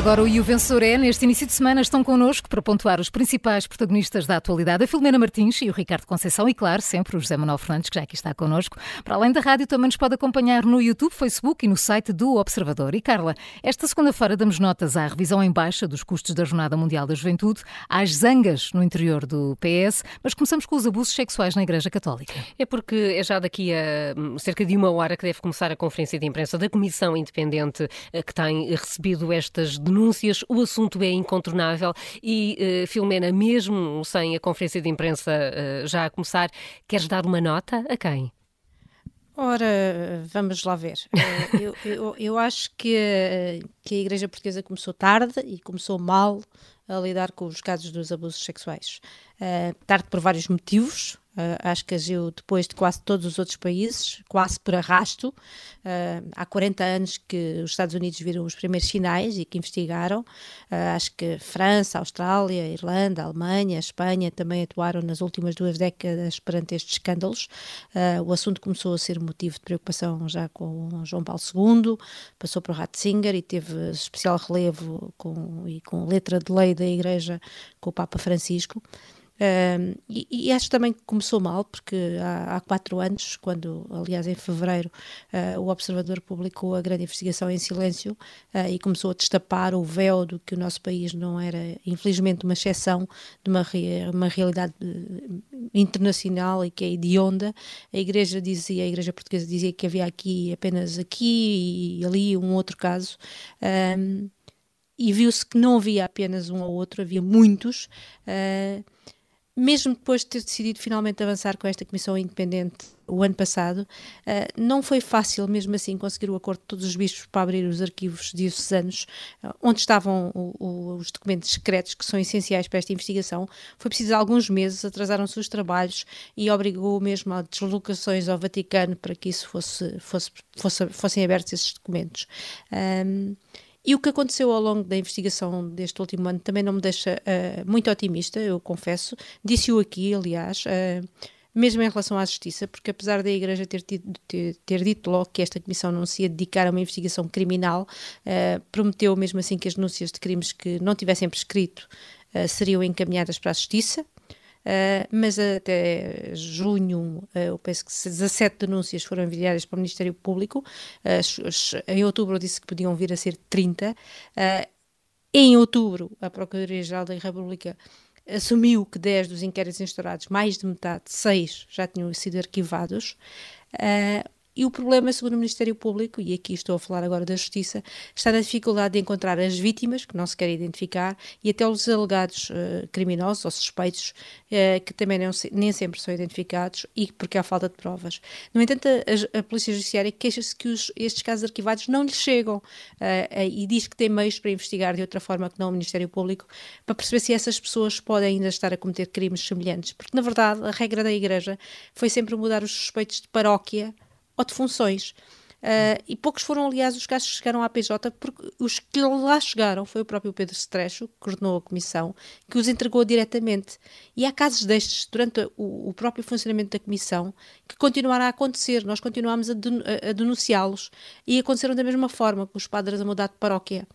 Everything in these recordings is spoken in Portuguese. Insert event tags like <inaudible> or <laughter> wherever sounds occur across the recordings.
Agora o E o Vencedor é, neste início de semana, estão connosco para pontuar os principais protagonistas da atualidade, a Filomena Martins e o Ricardo Conceição e, claro, sempre o José Manuel Fernandes, que já aqui está connosco. Para além da rádio, também nos pode acompanhar no YouTube, Facebook e no site do Observador. E, Carla, esta segunda-feira damos notas à revisão em baixa dos custos da Jornada Mundial da Juventude, às zangas no interior do PS, mas começamos com os abusos sexuais na Igreja Católica. É porque é já daqui a hum, cerca de uma hora que deve começar a conferência de imprensa da Comissão Independente eh, que tem recebido estas denúncias. O assunto é incontornável e, uh, Filomena, mesmo sem a conferência de imprensa uh, já a começar, queres dar uma nota a quem? Ora, vamos lá ver. eu, eu, eu, acho que, que a Igreja Portuguesa começou tarde e começou mal a lidar com os casos dos abusos sexuais. Uh, tarde por vários motivos, Uh, acho que agiu depois de quase todos os outros países, quase por arrasto. Uh, há 40 anos que os Estados Unidos viram os primeiros sinais e que investigaram. Uh, acho que França, Austrália, Irlanda, Alemanha, Espanha também atuaram nas últimas duas décadas perante estes escândalos. o assunto começou a ser motivo de preocupação já com João Paulo II, passou para o Ratzinger e teve especial relevo com, e com letra de lei da Igreja com o Papa Francisco. E, e, acho também que começou mal, porque há, há quatro anos, quando, aliás, em fevereiro, uh, o Observador publicou a grande investigação em silêncio uh, e começou a destapar o véu do que o nosso país não era, infelizmente, uma exceção de uma, uma realidade eh, internacional e que é hedionda. A Igreja dizia, a Igreja Portuguesa dizia que havia aqui apenas aqui e ali um outro caso. E viu-se que não havia apenas um ou outro, havia muitos. Uh, mesmo depois de ter decidido finalmente avançar com esta comissão independente o ano passado, uh, não foi fácil, mesmo assim, conseguir o acordo de todos os bispos para abrir os arquivos diocesanos, uh, onde estavam os documentos secretos que são essenciais para esta investigação. Foi preciso alguns meses, atrasaram-se os trabalhos e obrigou mesmo a deslocações ao Vaticano para que isso fosse, fosse, fosse fossem abertos esses documentos. Um, e o que aconteceu ao longo da investigação deste último ano também não me deixa uh, muito otimista, eu confesso. Disse-o aqui, aliás, uh, mesmo em relação à justiça, porque apesar da Igreja ter, tido, ter, ter, dito logo que esta comissão não se ia dedicar a uma investigação criminal, uh, prometeu mesmo assim que as denúncias de crimes que não tivessem prescrito seriam encaminhadas para a justiça. Uh, mas até junho, uh, eu penso que 17 denúncias foram enviadas para o Ministério Público. Uh, em outubro disse que podiam vir a ser 30. em outubro, a Procuradoria-Geral da República assumiu que 10 dos inquéritos instaurados, mais de metade, 6, já tinham sido arquivados. E o problema, segundo o Ministério Público, e aqui estou a falar agora da Justiça, está na dificuldade de encontrar as vítimas, que não se querem identificar, e até os alegados uh, criminosos ou suspeitos, uh, que também não, nem sempre são identificados, e porque há falta de provas. No entanto, a, a Polícia Judiciária queixa-se que os, estes casos arquivados não lhes chegam uh, e diz que tem meios para investigar de outra forma que não o Ministério Público, para perceber se essas pessoas podem ainda estar a cometer crimes semelhantes. Porque, na verdade, a regra da Igreja foi sempre mudar os suspeitos de paróquia ou de funções. Uh, e poucos foram, aliás, os casos que chegaram à PJ, porque os que lá chegaram foi o próprio Pedro Strecho, que coordenou a comissão, que os entregou diretamente. E há casos destes, durante o, o próprio funcionamento da comissão, que continuaram a acontecer. Nós continuámos a, a, a denunciá-los e aconteceram da mesma forma, com os padres a mudar de paróquia.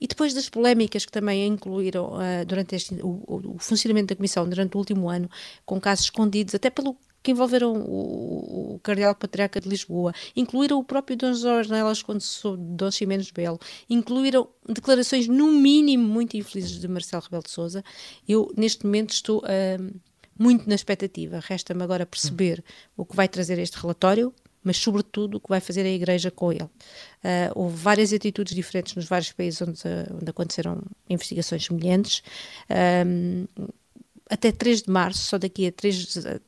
E depois das polémicas que também incluíram uh, durante este, o, o, funcionamento da Comissão durante o último ano, com casos escondidos, até pelo que envolveram o, o Cardeal Patriarca de Lisboa, incluíram o próprio Dom Jorge Nelas quando sou Dom Ximenes Belo, incluíram declarações no mínimo muito infelizes de Marcelo Rebelo de Sousa. Eu, neste momento, estou uh, muito na expectativa. Resta-me agora perceber o que vai trazer este relatório, mas sobretudo o que vai fazer a Igreja com ele. Uh, houve várias atitudes diferentes nos vários países onde, onde aconteceram investigações semelhantes. Um, até 3 de março, só daqui a 3,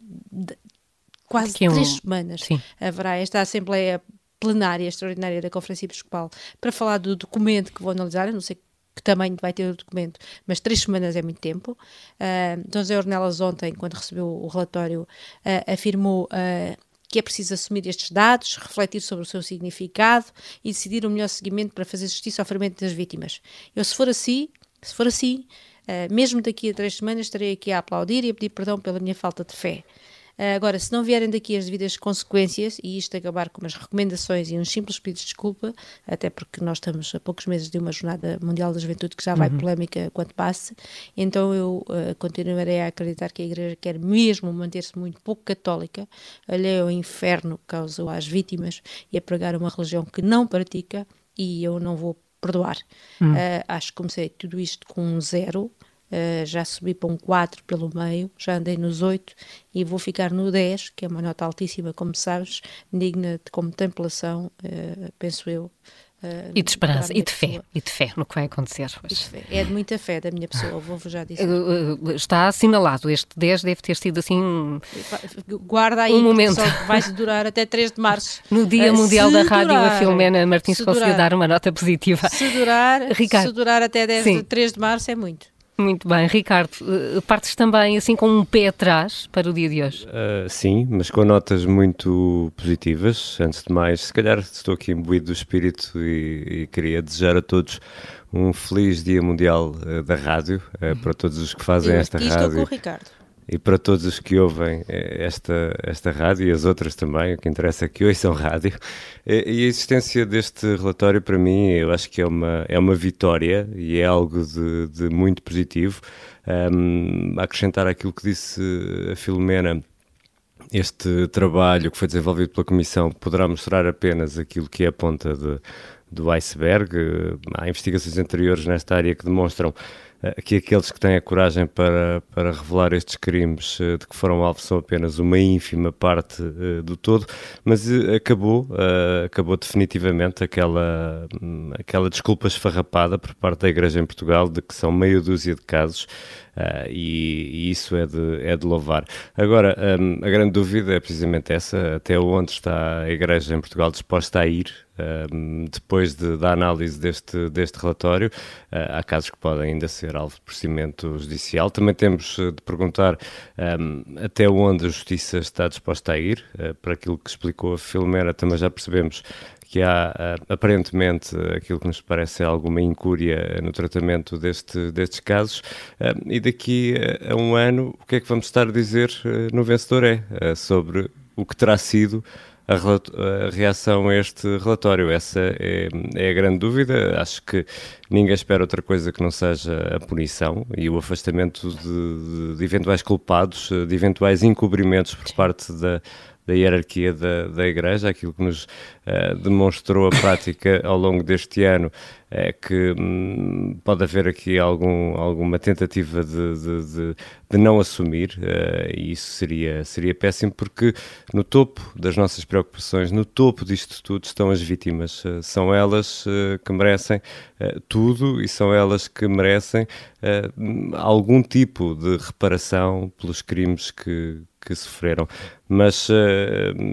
quase Aqui três um... semanas, Sim. haverá esta Assembleia Plenária Extraordinária da Conferência Episcopal para falar do documento que vou analisar. Eu não sei que tamanho vai ter o documento, mas três semanas é muito tempo. Uh, Dom José Ornelas ontem, quando recebeu o relatório, uh, afirmou uh, que é preciso assumir estes dados, refletir sobre o seu significado e decidir o melhor seguimento para fazer justiça ao ferimento das vítimas. Eu, se for assim, se for assim, uh, mesmo daqui a três semanas, estarei aqui a aplaudir e a pedir perdão pela minha falta de fé. agora, se não vierem daqui as devidas consequências e isto acabar com umas recomendações e uns simples pedidos de desculpa, até porque nós estamos a poucos meses de uma Jornada Mundial da Juventude que já vai uhum. polémica quando passe, então eu uh, continuarei a acreditar que a Igreja quer mesmo manter-se muito pouco católica, alheia ao inferno que causou às vítimas e a pregar uma religião que não pratica e eu não vou perdoar. Hum. Uh, acho que comecei tudo isto com um zero, uh, já subi para um 4 pelo meio, já andei nos 8 e vou ficar no 10, que é uma nota altíssima, como sabes, digna de contemplação, uh, penso eu. Uh, e de esperança, e de fé, e de fé no que vai acontecer hoje. É de muita fé da minha pessoa, vou-vos já dizer. Uh, está assinalado, este 10 deve ter sido assim. Guarda aí, um momento. só vai durar até 3 de março. <laughs> No Dia uh, Mundial da Rádio, durar, a Filomena Martins conseguiu dar uma nota positiva. Se durar, <laughs> Ricardo, se durar até 10, 3 de março é muito. Muito bem. Ricardo, eh, partes também assim com um pé atrás para o dia de hoje? Uh, sim, mas com notas muito positivas. Antes de mais, se calhar estou aqui imbuído do espírito e, e queria desejar a todos um feliz Dia Mundial uh, da Rádio, uh, para todos os que fazem Eu esta rádio. Estou com o Ricardo e para todos os que ouvem eh, esta, esta rádio e as outras também, o que interessa é que ouçam rádio. E a existência deste relatório, para mim, eu acho que é uma, é uma vitória e é algo de, de muito positivo. Um, acrescentar aquilo que disse a Filomena, este trabalho que foi desenvolvido pela Comissão poderá mostrar apenas aquilo que é a ponta de, do iceberg. Há investigações anteriores nesta área que demonstram que aqueles que têm a coragem para, para revelar estes crimes eh, de que foram alvo são apenas uma ínfima parte uh, do todo, mas acabou, acabou definitivamente aquela, um, aquela desculpa esfarrapada por parte da Igreja em Portugal de que são meia dúzia de casos Uh, e, e, isso é de, é de louvar. Agora, um, a grande dúvida é precisamente essa: até onde está a Igreja em Portugal disposta a ir um, depois de, da análise deste, deste relatório? Uh, há casos que podem ainda ser alvo de procedimento judicial. Também temos de perguntar um, até onde a Justiça está disposta a ir. Uh, para aquilo que explicou a Filomena, também já percebemos que há uh, aparentemente aquilo que nos parece alguma incúria no tratamento deste, destes casos uh, e daqui a, um ano o que é que vamos estar a dizer no Vencedor é sobre o que terá sido a, reação a este relatório. Essa é, é, a grande dúvida. Acho que ninguém espera outra coisa que não seja a punição e o afastamento de, de, de eventuais culpados, de eventuais encobrimentos por parte da da hierarquia da, da Igreja, aquilo que nos uh, demonstrou a prática ao longo deste ano é que hum, pode haver aqui algum, alguma tentativa de, de, de, de não assumir, uh, e isso seria, seria péssimo, porque no topo das nossas preocupações, no topo disto tudo, estão as vítimas. Uh, são elas que merecem tudo e são elas que merecem algum tipo de reparação pelos crimes que que sofreram. Mas uh,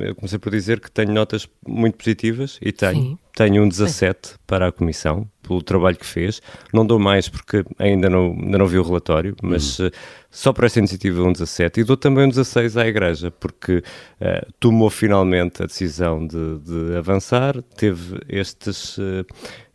eu comecei por dizer que tenho notas muito positivas e tenho. Sim. Tenho um 17 Sim. para a Comissão, pelo trabalho que fez. Não dou mais porque ainda não, ainda não vi o relatório, mas uh, só para esta iniciativa um 17. E dou também um 16 à Igreja, porque uh, tomou finalmente a decisão de, de avançar, teve estes, uh,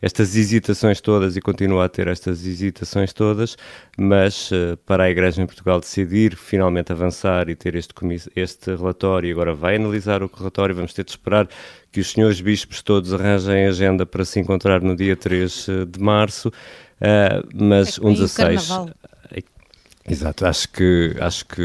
estas hesitações todas e continua a ter estas hesitações todas, mas para a Igreja em Portugal decidir finalmente avançar e ter este, este relatório, e agora vai analisar o relatório, vamos ter de esperar que os senhores bispos todos arranjem agenda para se encontrar no dia 3 eh, de março, uh, mas é um 16. Exato, acho que, acho que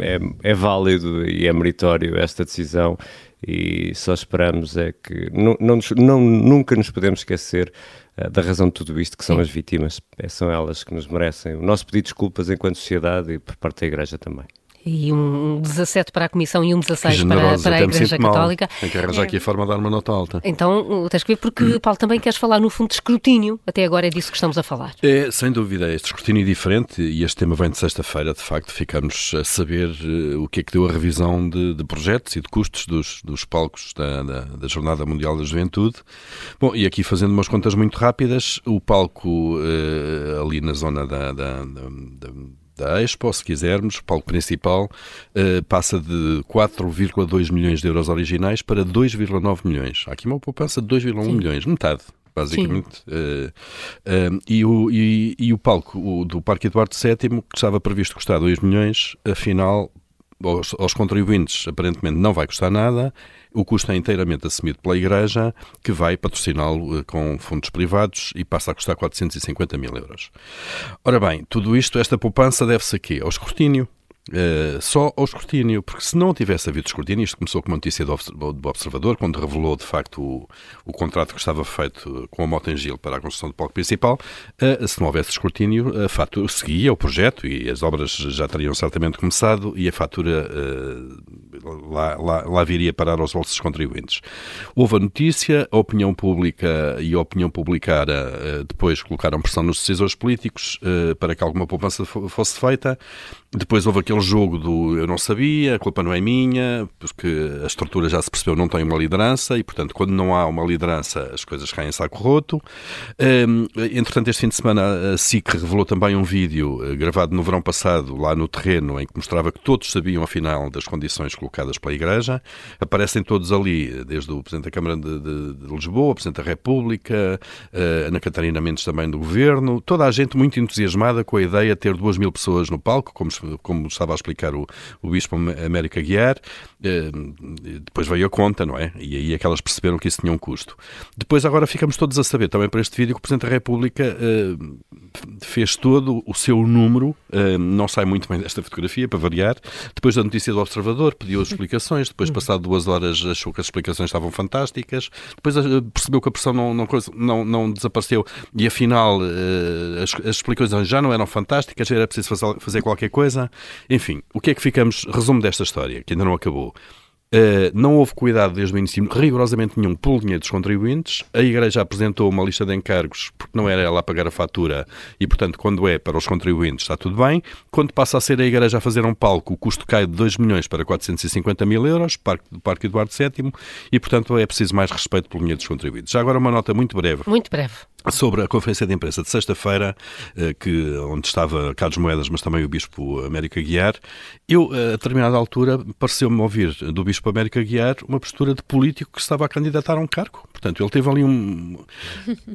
é, é, é, válido e é meritório esta decisão e só esperamos é que não, não, não nunca nos podemos esquecer uh, da razão de tudo isto, que são Sim. as vítimas, é, são elas que nos merecem o nosso pedido de desculpas enquanto sociedade e por parte da Igreja também e um 17 para a Comissão e um 16 para, para a Igreja Católica. Mal. Tem que arranjar é. aqui a forma de dar uma nota alta. Então, tens que ver, porque, <clears throat> Paulo, também queres falar no fundo de escrutínio. Até agora é disso que estamos a falar. É, sem dúvida, este escrutínio é diferente e este tema vem de sexta-feira, de facto, ficamos a saber uh, o que é que deu a revisão de, de projetos e de custos dos, dos palcos da, da, da, Jornada Mundial da Juventude. Bom, e aqui fazendo umas contas muito rápidas, o palco uh, ali na zona da, da, da da Expo, se quisermos, o palco principal, uh, passa de 4,2 milhões de euros originais para 2,9 milhões. Há aqui uma poupança de 2,1 milhões, metade basicamente. Uh, uh, e, o, e, e, o palco o, do Parque Eduardo VII, que estava previsto custar 2 milhões, afinal aos, aos contribuintes aparentemente não vai custar nada, o custo é inteiramente assumido pela Igreja, que vai patrociná-lo com fundos privados e passa a custar 450 mil euros. Ora bem, tudo isto, esta poupança deve-se a quê? Ao escrutínio, Uh, só ao escrutínio, porque se não tivesse havido escrutínio, isto começou com uma notícia do, Observador, quando revelou de facto o, o contrato que estava feito com a Motengil para a construção do palco principal, uh, se não houvesse escrutínio, a fatura seguia o projeto e as obras já teriam certamente começado e a fatura uh, lá, lá, lá, viria parar aos bolsos dos contribuintes. Houve a notícia, a opinião pública e a opinião publicara depois colocaram pressão nos decisores políticos para que alguma poupança fosse feita. Depois houve aquele jogo do eu não sabia, a culpa não é minha, porque a estrutura já se percebeu não tem uma liderança e, portanto, quando não há uma liderança, as coisas caem em saco roto. Um, entretanto, este fim de semana a SIC revelou também um vídeo eh, gravado no verão passado, lá no terreno, em que mostrava que todos sabiam, afinal, das condições colocadas pela Igreja. Aparecem todos ali, desde o Presidente da Câmara de, de, de Lisboa, Presidente da República, uh, Ana Catarina Mendes também do Governo, toda a gente muito entusiasmada com a ideia de ter duas mil pessoas no palco, como como estava a explicar o, o Bispo América Guiar, depois veio a conta, não é? E aí é que elas perceberam que isso tinha um custo. Depois, agora ficamos todos a saber também para este vídeo que o Presidente da República eh, fez todo o seu número, eh, não sai muito bem desta fotografia, para variar. Depois da notícia do Observador, pediu as <laughs> explicações, depois, passado duas horas, achou que as explicações estavam fantásticas, depois percebeu que a pressão não, não, não, não desapareceu e afinal as, as explicações já não eram fantásticas, era preciso fazer qualquer coisa. Enfim, o que é que ficamos? Resumo desta história, que ainda não acabou. Uh, não houve cuidado desde o início, rigorosamente nenhum, pelo dinheiro dos contribuintes. A Igreja apresentou uma lista de encargos porque não era ela a pagar a fatura e, portanto, quando é para os contribuintes está tudo bem. Quando passa a ser a Igreja a fazer um palco, o custo cai de 2 milhões para 450 mil euros, Parque, do Parque Eduardo VII, e, portanto, é preciso mais respeito pelo dinheiro dos contribuintes. Já agora uma nota muito breve. Muito breve sobre a conferência de imprensa de sexta-feira, eh, que onde estava Carlos Moedas, mas também o Bispo América Guiar, eu, a determinada altura, pareceu-me ouvir do Bispo América Guiar uma postura de político que estava a candidatar a um cargo. Portanto, ele teve ali um,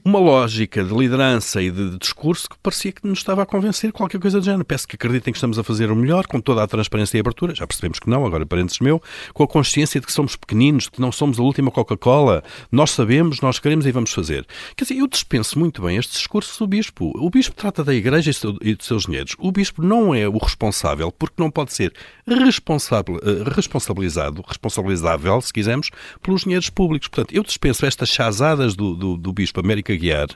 uma lógica de liderança e de, de, discurso que parecia que nos estava a convencer qualquer coisa do género. Peço que acreditem que estamos a fazer o melhor, com toda a transparência e abertura. Já percebemos que não, agora parentes meu, com a consciência de que somos pequeninos, de que não somos a última Coca-Cola. Nós sabemos, nós queremos e vamos fazer. Quer dizer, eu dispenso muito bem este discurso do Bispo. O Bispo trata da Igreja e dos seus dinheiros. O Bispo não é o responsável, porque não pode ser responsável, eh, responsabilizado, responsabilizável, se quisermos, pelos dinheiros públicos. Portanto, eu dispenso esta estas chazadas do, do, do Bispo América Guiar,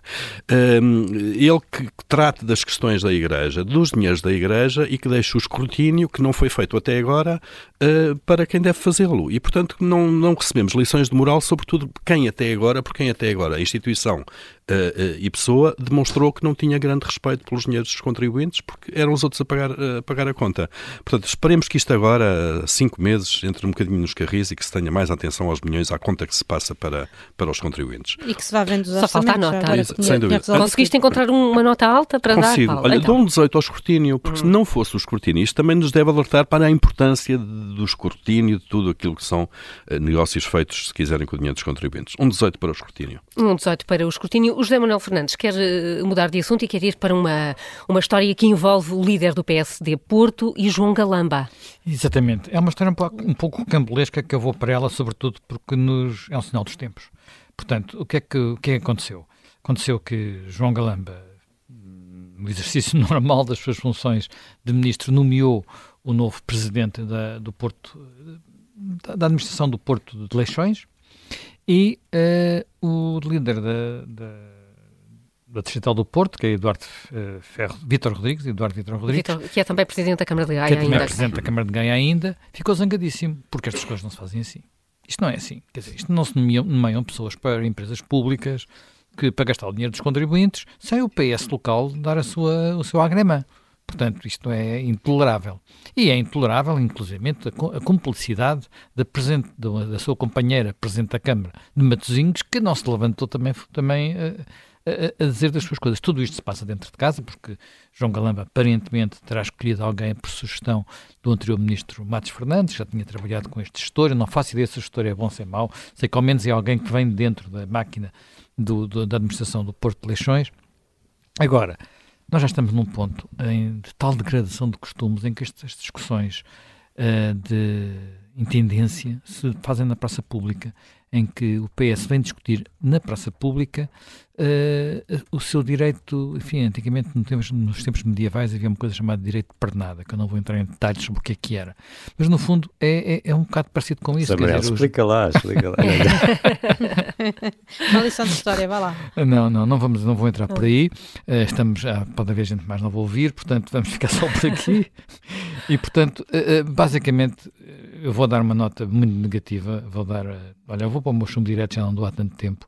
um, ele que, que trate das questões da Igreja, dos dinheiros da Igreja e que deixe o escrutínio, que não foi feito até agora, uh, para quem deve fazê-lo. E, portanto, não, não recebemos lições de moral, sobretudo quem até agora, por quem até agora a instituição uh, e pessoa demonstrou que não tinha grande respeito pelos dinheiros dos contribuintes porque eram os outros a pagar, a pagar a conta. Portanto, esperemos que isto agora, cinco meses, entre um bocadinho nos carris e que se tenha mais atenção aos milhões, à conta que se passa para, para os contribuintes. E que se vá vendo os Só falta a nota. Sem dúvida. Conseguiste encontrar uma nota alta para Consigo. dar? Olha, então. dou um 18 ao escrutínio, porque hum. se não fosse o escrutínio, isto também nos deve alertar para a importância do escrutínio, de tudo aquilo que são negócios feitos, se quiserem, com o dinheiro dos contribuintes. Um 18 para o escrutínio. Um 18 para o escrutínio. O José Manuel Fernandes quer uh, mudar de assunto e quer ir para uma, uma história que envolve o líder do PSD Porto e João Galamba. Exatamente. É uma história um pouco, um pouco cambolesca que eu vou para ela, sobretudo porque nos, é um sinal dos tempos. Portanto, o que é que, o que, é que aconteceu? Aconteceu que João Galamba, no exercício <laughs> normal das suas funções de ministro, nomeou o novo presidente da, do Porto, da administração do Porto de Leixões, e uh, o líder da, da, da Distrital do Porto, que é Eduardo uh, Ferro, Vítor Rodrigues, Eduardo Vítor Rodrigues, Vitor, que é também presidente da Câmara de Gaia que é também ainda. presidente da Câmara de Gaia ainda, ficou zangadíssimo, porque estas coisas não se fazem assim. Isto não é assim. Quer dizer, isto não se nomeiam, nomeiam pessoas para empresas públicas que, para gastar o dinheiro dos contribuintes sem o PS local dar a sua, o seu agrema. Portanto, isto é intolerável. E é intolerável, inclusive, a, cumplicidade da, presente, da, sua companheira Presidente da Câmara de Matosinhos, que não se levantou também, também a, a, dizer das suas coisas. Tudo isto se passa dentro de casa, porque João Galamba aparentemente terá escolhido alguém por sugestão do anterior ministro Matos Fernandes, já tinha trabalhado com este gestor. Eu não faço ideia se o gestor é bom ou é mau. Sei que ao menos é alguém que vem dentro da máquina do, do, da administração do Porto de Leixões. Agora, nós já estamos num ponto em, de tal degradação de costumes em que estas discussões uh, de intendência se fazem na praça pública, em que o PS vem discutir na praça pública uh, o seu direito, enfim, antigamente nos tempos, nos tempos medievais havia uma coisa chamada direito de pernada, que eu não vou entrar em detalhes sobre o que é que era. Mas no fundo é, é, é um bocado parecido com isso. Samuel, dizer, explica os... lá, explica lá. <laughs> uma lição de história, vai lá. Não, não, não, vamos, não vou entrar por aí. Uh, estamos, já pode haver gente mais não vou ouvir, portanto vamos ficar só por aqui. <laughs> e portanto, uh, basicamente, eu vou dar uma nota muito negativa, vou dar, olha, eu vou para o meu chumbo direto, já não dou há tanto tempo,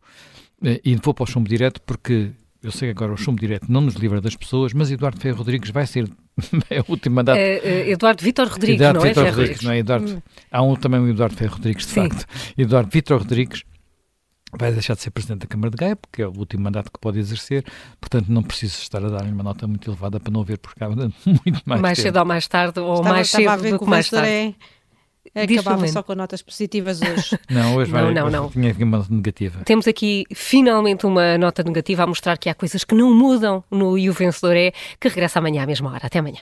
eh, e vou para o chumbo direto porque eu sei que agora o chumbo direto não nos livra das pessoas, mas Eduardo Ferro Rodrigues vai ser <laughs> é o último mandato. É, é, Eduardo Vitor Rodrigues, Eduardo não Vitor é? Rodrigues, não é? Eduardo, hum. Há um, também o Eduardo Ferro Rodrigues, de Sim. facto. Eduardo Vitor Rodrigues vai deixar de ser Presidente da Câmara de Gaia, porque é o último mandato que pode exercer, portanto não preciso estar a dar uma nota muito elevada para não ver por cá <laughs> muito mais Mais tempo. cedo ou mais tarde, ou estava, mais cedo do que mais tarde. É Acabava só com notas positivas hoje. <laughs> Não, hoje vai, não, não, não. tinha aqui uma negativa. Temos aqui finalmente uma nota negativa a mostrar que há coisas que não mudam no E o Vencedor é, que regressa amanhã à mesma hora. Até amanhã.